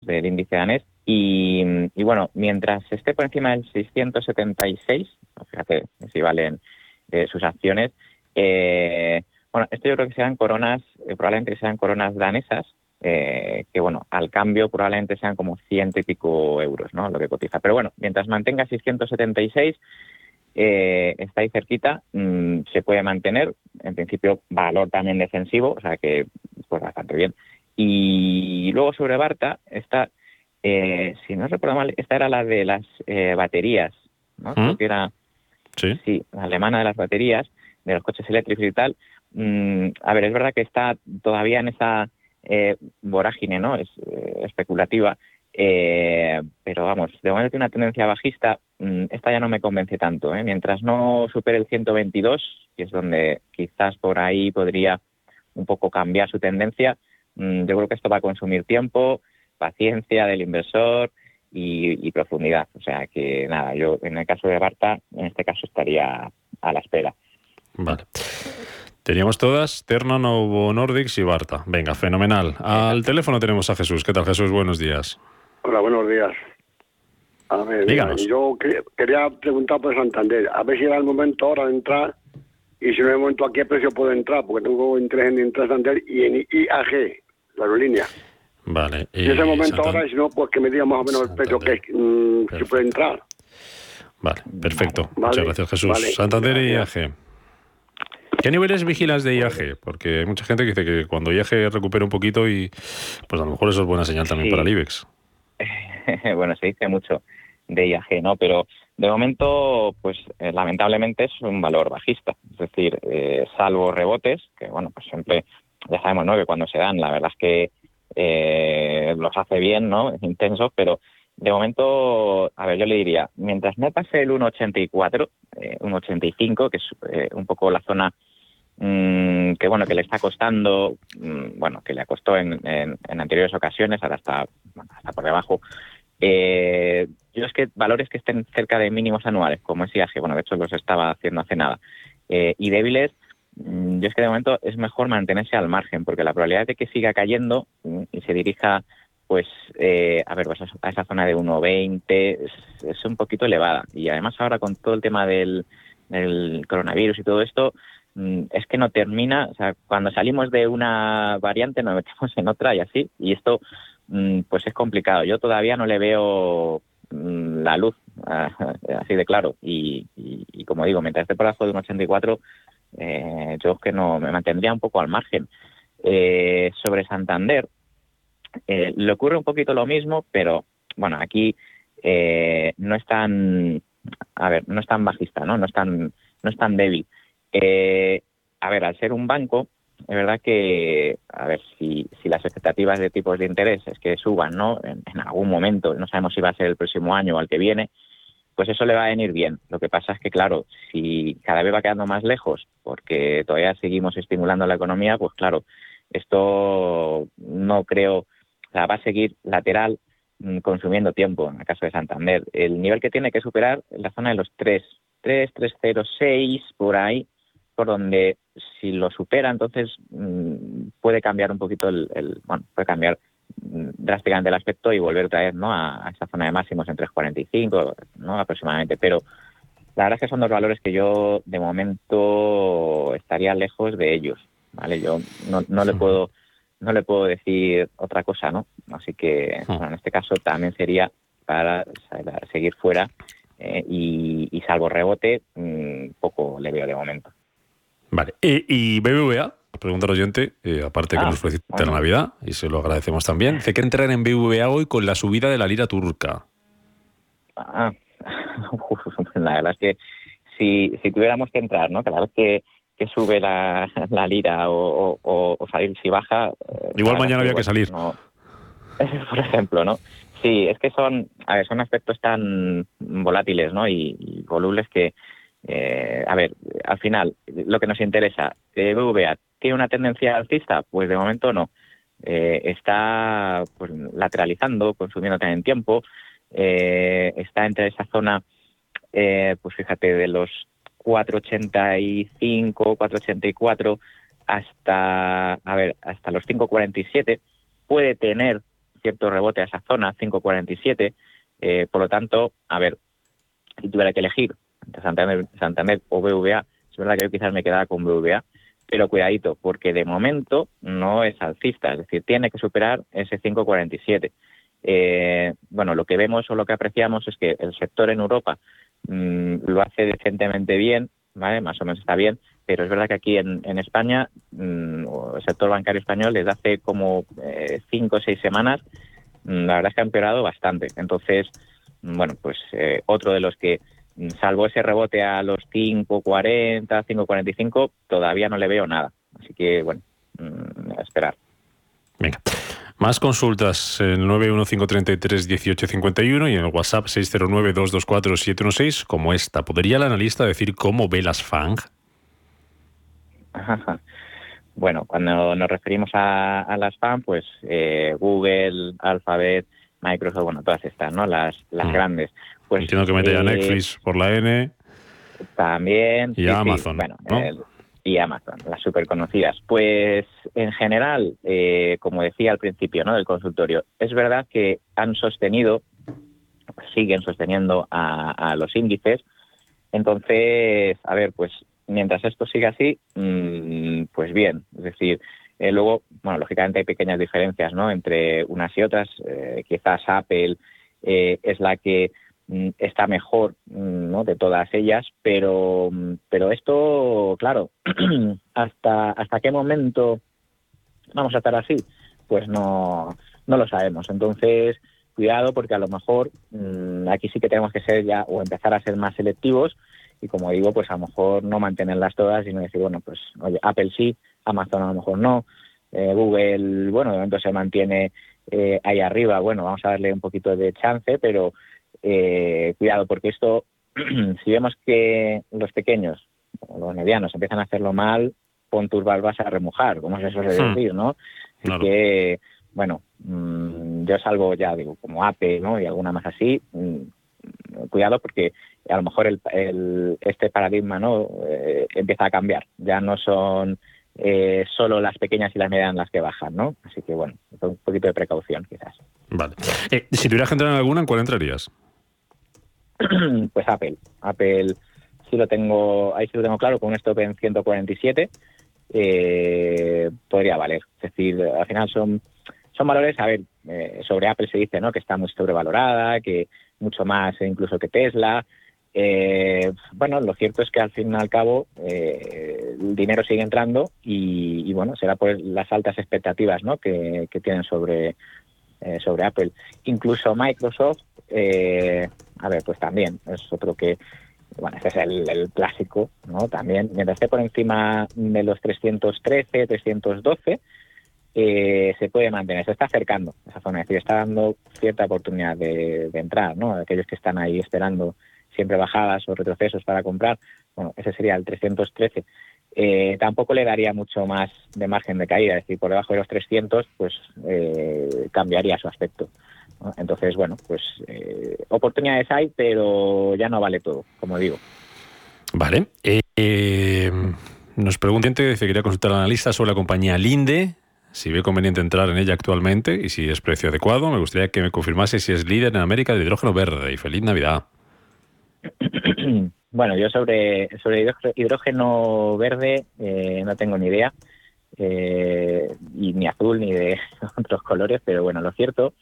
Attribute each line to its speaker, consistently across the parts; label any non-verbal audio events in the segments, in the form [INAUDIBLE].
Speaker 1: del índice danés. Y, bueno, mientras esté por encima del 676, fíjate si valen eh, sus acciones, eh, bueno, esto yo creo que sean coronas, eh, probablemente sean coronas danesas, que bueno, al cambio probablemente sean como ciento y pico euros, ¿no? Lo que cotiza. Pero bueno, mientras mantenga 676, está ahí cerquita, mm, se puede mantener, en principio valor también defensivo, o sea que pues bastante bien. Y luego sobre Barta, esta, eh, si no recuerdo mal, esta era la de las eh, baterías, ¿no? ¿Mm? que era,
Speaker 2: sí.
Speaker 1: la alemana de las baterías, de los coches eléctricos y tal. Mm, a ver, es verdad que está todavía en esa eh, vorágine, ¿no? Es especulativa. pero vamos, de momento tiene una tendencia bajista. Mm, esta ya no me convence tanto. Mientras no supere el 122, que es donde quizás por ahí podría un poco cambiar su tendencia, yo creo que esto va a consumir tiempo, paciencia del inversor y, profundidad. O sea que nada, yo en el caso de Barta, en este caso estaría a la espera.
Speaker 2: Vale. Teníamos todas, Terna, Novo Nordics y Barta. Venga, fenomenal. Al teléfono tenemos a Jesús. ¿Qué tal, Jesús? Buenos días.
Speaker 3: Hola, buenos días. A ver, Díganos. yo quería preguntar por Santander, a ver si era el momento ahora de entrar y si no hay momento a qué precio puedo entrar, porque tengo interés en Santander y en IAG, la aerolínea.
Speaker 2: Vale.
Speaker 3: Y en ese momento ahora, si no, pues que me diga más o menos el precio que mm, puede entrar.
Speaker 2: Vale, perfecto. Muchas gracias, Jesús. Santander y IAG. ¿Qué niveles vigilas de IAG? Porque hay mucha gente que dice que cuando IAG recupera un poquito y pues a lo mejor eso es buena señal también para el IBEX. [LAUGHS]
Speaker 1: bueno, se dice mucho de IAG, ¿no? Pero de momento, pues eh, lamentablemente es un valor bajista, es decir, eh, salvo rebotes, que bueno, pues siempre ya sabemos, ¿no? Que cuando se dan, la verdad es que eh, los hace bien, ¿no? Es [LAUGHS] intenso, pero de momento, a ver, yo le diría, mientras no pase el 1.84, eh, 1.85, que es un poco la zona mm, que bueno que le está costando, mm, bueno, que le costó en, en, anteriores ocasiones, ahora está, está por debajo. Eh, yo es que valores que estén cerca de mínimos anuales, como es IAG, bueno, de hecho los estaba haciendo hace nada, eh, y débiles, mm, yo es que de momento es mejor mantenerse al margen, porque la probabilidad de que siga cayendo mm, y se dirija pues eh, a ver pues a esa zona de 1,20 es, es, un poquito elevada y además ahora con todo el tema del, del coronavirus y todo esto mm, es que no termina, o sea, cuando salimos de una variante nos metemos en otra y así y esto pues es complicado. Yo todavía no le veo la luz, [LAUGHS] así de claro. Y, como digo, mientras esté por de un 84, eh, yo que no me mantendría un poco al margen. Eh, sobre Santander, eh, le ocurre un poquito lo mismo, pero bueno, aquí eh, no es tan, a ver, no es tan bajista, ¿no? No es tan, no es tan débil. a ver, al ser un banco, es verdad que, a ver, si, si las expectativas de tipos de interés es que suban, ¿no? En, algún momento, no sabemos si va a ser el próximo año o al que viene, pues eso le va a venir bien. Lo que pasa es que, claro, si cada vez va quedando más lejos, porque todavía seguimos estimulando la economía, pues claro, esto no creo, o sea, va a seguir lateral mm, consumiendo tiempo en el caso de Santander. El nivel que tiene que superar es la zona de los 3, 3, 306, por ahí, por donde si lo supera, entonces mm, puede cambiar un poquito el, bueno, puede cambiar mm, drásticamente el aspecto y volver otra vez ¿no? a, esa zona de máximos en 3.45 ¿no? aproximadamente. Pero la verdad es que son dos valores que yo de momento estaría lejos de ellos. ¿vale? Yo no, no le puedo no le puedo decir otra cosa, ¿no? Así que en este caso también sería para seguir fuera eh, y, salvo rebote, mm, poco le veo de momento.
Speaker 2: Vale. y BBVA, pregunta el oyente, eh, aparte que ah, nos felicita la Navidad, y se lo agradecemos también, dice que entrar en BBVA hoy con la subida de la lira turca.
Speaker 1: Ah, [LAUGHS] la verdad es que si, si tuviéramos que entrar, ¿no? Cada vez que, que sube la, la lira o, o, salir si baja...
Speaker 2: Eh, Igual mañana había que salir. [LAUGHS]
Speaker 1: por ejemplo, ¿no? Sí, es que son, a ver, son aspectos tan volátiles, ¿no? Y, y volubles que, eh, a ver, al final, lo que nos interesa, BVA tiene una tendencia alcista, pues de momento no. Eh, está pues, lateralizando, consumiendo también tiempo, eh, está entre esa zona, pues fíjate, de los 4.85, 4.84 hasta, a ver, hasta los 5.47, puede tener cierto rebote a esa zona, 5.47. Eh, por lo tanto, a ver, si tuviera que elegir Santander, Santander o BVA, es verdad que yo quizás me quedara con BVA, pero cuidadito, porque de momento no es alcista, es decir, tiene que superar ese 5.47. Eh, bueno, lo que vemos o lo que apreciamos es que el sector en Europa mm, lo hace decentemente bien, ¿vale? Más o menos está bien, pero es verdad que aquí en, España, mm, el sector bancario español desde hace como eh, cinco o seis semanas, mm, la verdad es que ha empeorado bastante. Entonces, bueno, pues eh, otro de los que, salvo ese rebote a los 5.40, 5.45, todavía no le veo nada. Así que, bueno, a esperar.
Speaker 2: Venga. Más consultas en el 915331851 y en el WhatsApp 609224716 como esta. ¿Podría el analista decir cómo ve las FANG?
Speaker 1: Bueno, cuando nos referimos a, las FANG, pues eh, Google, Alphabet, Microsoft, bueno, todas estas, ¿no? Las, las mm. grandes. Pues,
Speaker 2: Entiendo que mete a eh, Netflix por la N.
Speaker 1: También.
Speaker 2: Y Amazon.
Speaker 1: bueno, y Amazon, las súper conocidas. Pues en general, eh, como decía al principio ¿no? del consultorio, es verdad que han sostenido, siguen sosteniendo a, los índices. Entonces, a ver, pues mientras esto siga así, mm, pues bien. Es decir, eh, luego, bueno, lógicamente hay pequeñas diferencias ¿no? entre unas y otras. Eh, quizás Apple es la que Mm, está mejor mm, ¿no? de todas ellas, pero, mm, pero esto, claro, [CLEARS THROAT] hasta, hasta qué momento vamos a estar así, pues no, no lo sabemos. Entonces, cuidado porque a lo mejor aquí sí que tenemos que ser ya o empezar a ser más selectivos y como digo, pues a lo mejor no mantenerlas todas, sino decir, bueno, pues oye, Apple sí, Amazon a lo mejor no, eh, Google, bueno, de momento se mantiene eh, ahí arriba, bueno, vamos a darle un poquito de chance, pero eh, cuidado, porque esto, [CLEARS THROAT] si vemos que los pequeños o los medianos empiezan a hacerlo mal, pon tus barbas a remojar, como se suele hmm. decir, ¿no? que, bueno, mm, yo salgo ya, digo, como APE, ¿no? Y alguna más así, mm, cuidado porque a lo mejor el, este paradigma, ¿no? Eh, empieza a cambiar. Ya no son eh, solo las pequeñas y las medianas las que bajan, ¿no? Así que, bueno, un poquito de precaución, quizás.
Speaker 2: Vale. si tuvieras que entrar en alguna, ¿en cuál entrarías? [CLEARS THROAT]
Speaker 1: pues Apple. Apple sí lo tengo, ahí sí lo tengo claro, con un stop en 147 eh, podría valer. Es decir, al final son, son valores, a ver, eh, sobre Apple se dice ¿no? que está muy sobrevalorada, que mucho más incluso que Tesla. Eh, bueno, lo cierto es que al fin y al cabo el dinero sigue entrando y, bueno, será por las altas expectativas ¿no? que, que tienen sobre, sobre Apple. Incluso Microsoft eh, a ver, pues también es otro que, bueno, este es el, clásico, ¿no? También, mientras esté por encima de los 313, 312, eh, se puede mantener, se está acercando esa zona, es decir, está dando cierta oportunidad de, entrar, ¿no? Aquellos que están ahí esperando siempre bajadas o retrocesos para comprar, bueno, ese sería el 313. Eh, tampoco le daría mucho más de margen de caída, es decir, por debajo de los 300, pues eh, cambiaría su aspecto. Entonces, bueno, pues eh, oportunidades hay, pero ya no vale todo, como digo.
Speaker 2: Vale. Eh, nos pregunta que quería consultar al analista sobre la compañía Linde, si ve conveniente entrar en ella actualmente y si es precio adecuado. Me gustaría que me confirmase si es líder en América de hidrógeno verde. Y feliz Navidad. [CLEARS THROAT]
Speaker 1: Bueno, yo sobre, sobre hidrógeno verde eh, no tengo ni idea, eh, y ni azul ni de [LAUGHS] otros colores, pero bueno, lo cierto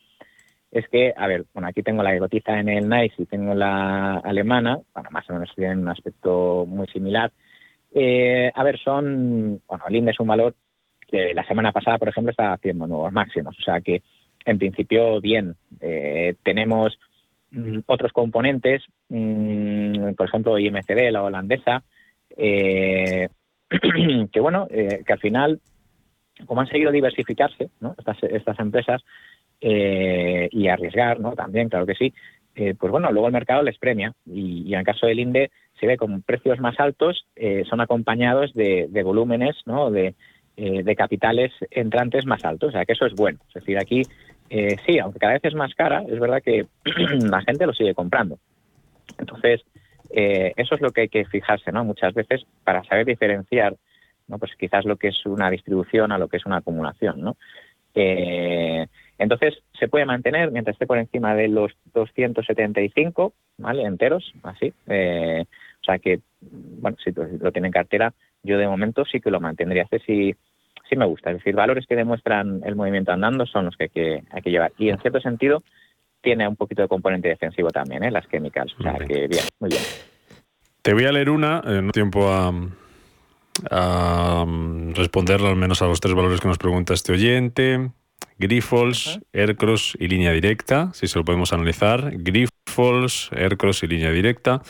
Speaker 1: es que, a ver, bueno, aquí tengo la que en el NICE y tengo la alemana, bueno, más o menos tienen un aspecto muy similar. Eh, a ver, son, bueno, el INDE es un valor que la semana pasada, por ejemplo, está haciendo nuevos máximos, o sea que en principio bien. Eh, tenemos mm, otros componentes, mm, por ejemplo, IMCD, la holandesa, eh, [CLEARS THROAT] que bueno, que al final, como han seguido diversificarse, ¿no? estas, estas empresas, eh, y arriesgar, ¿no? También, claro que sí. Eh, pues bueno, luego el mercado les premia y, en el caso del INDE se ve con precios más altos, eh, son acompañados de, volúmenes, ¿no? De, de, capitales entrantes más altos, o sea que eso es bueno. Es decir, aquí sí, aunque cada vez es más cara, es verdad que [CLEARS THROAT] la gente lo sigue comprando. Entonces, eso es lo que hay que fijarse, ¿no? Muchas veces para saber diferenciar, ¿no? Pues quizás lo que es una distribución a lo que es una acumulación, ¿no? Entonces, se puede mantener mientras esté por encima de los 275, ¿vale? Enteros, así. Eh, o sea que, bueno, si lo tiene en cartera, yo de momento sí que lo mantendría. Este sí, sí me gusta. Es decir, valores que demuestran el movimiento andando son los que hay que, hay que llevar. Y en cierto sentido, tiene un poquito de componente defensivo también, ¿eh? las químicas. O sea que bien, muy bien.
Speaker 2: Te voy a leer una, en un tiempo a, a al menos a los tres valores que nos pregunta este oyente. Grifols, Aircross y línea directa, si se lo podemos analizar. Grifols, Aircross y línea directa.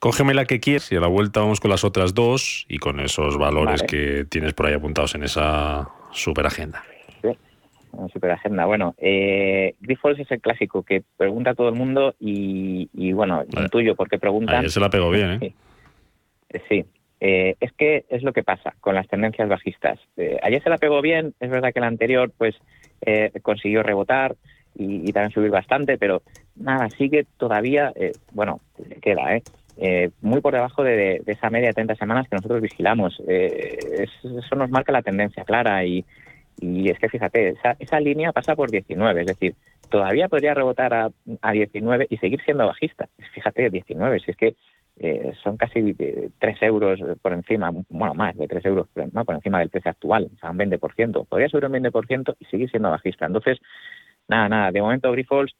Speaker 2: Cógeme la que quieras y a la vuelta vamos con las otras dos y con esos valores que tienes por ahí apuntados en esa super agenda.
Speaker 1: Sí, super agenda. Bueno, eh, Grifols es el clásico que pregunta a todo el mundo y, bueno, intuyo por qué preguntan.
Speaker 2: Ayer se la pegó bien, ¿eh? [LAUGHS]
Speaker 1: Sí. Eh, es que es lo que pasa con las tendencias bajistas. Eh, ayer se la pegó bien, es verdad que la anterior pues eh, consiguió rebotar y, también subir bastante, pero nada, sigue todavía, bueno, queda, ¿eh? muy por debajo de, esa media de 30 semanas que nosotros vigilamos. eso nos marca la tendencia clara y, es que fíjate, esa, esa, línea pasa por 19, es decir, todavía podría rebotar a, a 19 y seguir siendo bajista. Fíjate, 19, si es que eh, son casi 3 euros por encima, bueno, más de 3 euros por encima del precio actual, o sea, un 20%. Podría subir un 20% y seguir siendo bajista. Entonces, nada, nada, de momento Grifols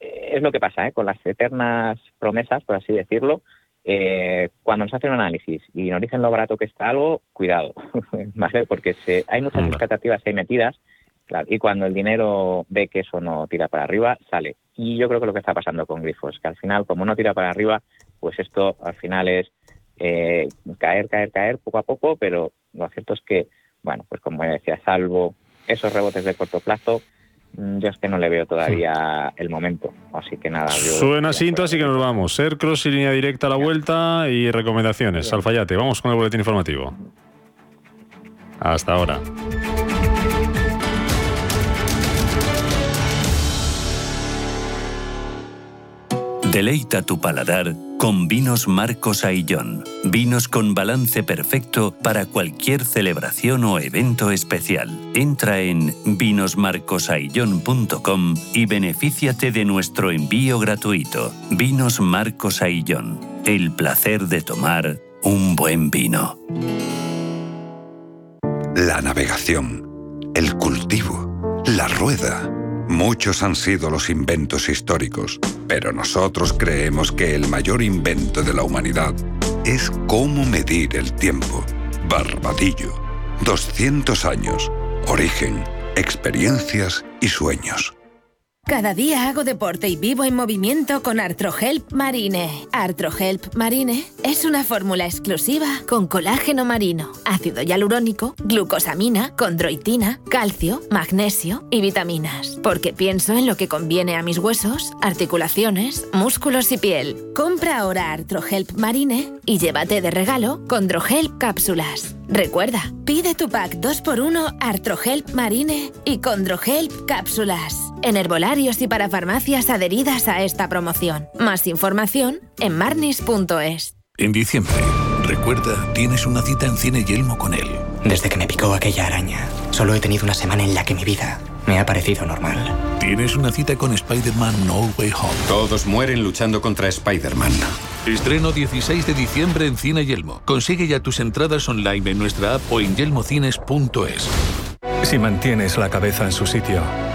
Speaker 1: eh, es lo que pasa, ¿eh? con las eternas promesas, por así decirlo, eh, cuando nos hacen un análisis y nos dicen lo barato que está algo, cuidado, [LAUGHS] ¿vale? Porque se, hay muchas expectativas ahí metidas y cuando el dinero ve que eso no tira para arriba, sale. Y yo creo que lo que está pasando con Grifos, que al final, como no tira para arriba, pues esto al final es eh, caer, caer, caer poco a poco, pero lo cierto es que, bueno, pues como decía, salvo esos rebotes de corto plazo, mm, yo es que no le veo todavía el momento. Así que nada.
Speaker 2: Suena cinto, así que nos vamos. Ser cross y línea directa a la vuelta y recomendaciones. Alfayate, vamos con el boletín informativo. Hasta ahora.
Speaker 4: Deleita tu paladar con vinos Marcos Aillón. Vinos con balance perfecto para cualquier celebración o evento especial. Entra en vinosmarcosaillón.com y benefíciate de nuestro envío gratuito. Vinos Marcos Aillón. El placer de tomar un buen vino.
Speaker 5: La navegación, el cultivo, la rueda Muchos han sido los inventos históricos, pero nosotros creemos que el mayor invento de la humanidad es cómo medir el tiempo. Barbadillo. 200 años. Origen, experiencias y sueños.
Speaker 6: Cada día hago deporte y vivo en movimiento con Artrohelp Marine. Artrohelp Marine es una fórmula exclusiva con colágeno marino, ácido hialurónico, glucosamina, condroitina, calcio, magnesio y vitaminas. Porque pienso en lo que conviene a mis huesos, articulaciones, músculos y piel. Compra ahora Artrohelp Marine y llévate de regalo Condrohelp cápsulas. Recuerda, pide tu pack 2x1 Artrohelp Marine y Condrohelp cápsulas en y para farmacias adheridas a esta promoción. Más información en marnis.es.
Speaker 7: En diciembre, recuerda, tienes una cita en Cine Yelmo con él.
Speaker 8: Desde que me picó aquella araña, solo he tenido una semana en la que mi vida me ha parecido normal.
Speaker 7: Tienes una cita con Spider-Man No Way Home.
Speaker 9: Todos mueren luchando contra Spider-Man.
Speaker 7: Estreno 16 de diciembre en Cine Yelmo. Consigue ya tus entradas online en nuestra app o en yelmocines.es.
Speaker 10: Si mantienes la cabeza en su sitio,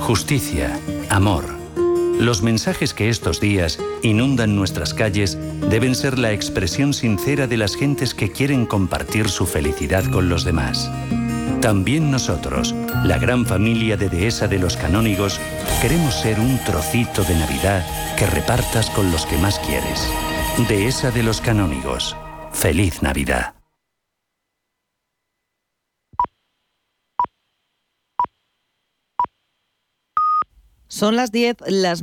Speaker 4: justicia, amor. Los mensajes que estos días inundan nuestras calles deben ser la expresión sincera de las gentes que quieren compartir su felicidad con los demás. También nosotros, la gran familia de Dehesa de los Canónigos, queremos ser un trocito de Navidad que repartas con los que más quieres. Dehesa de los Canónigos. Feliz Navidad.
Speaker 11: Son las 10, las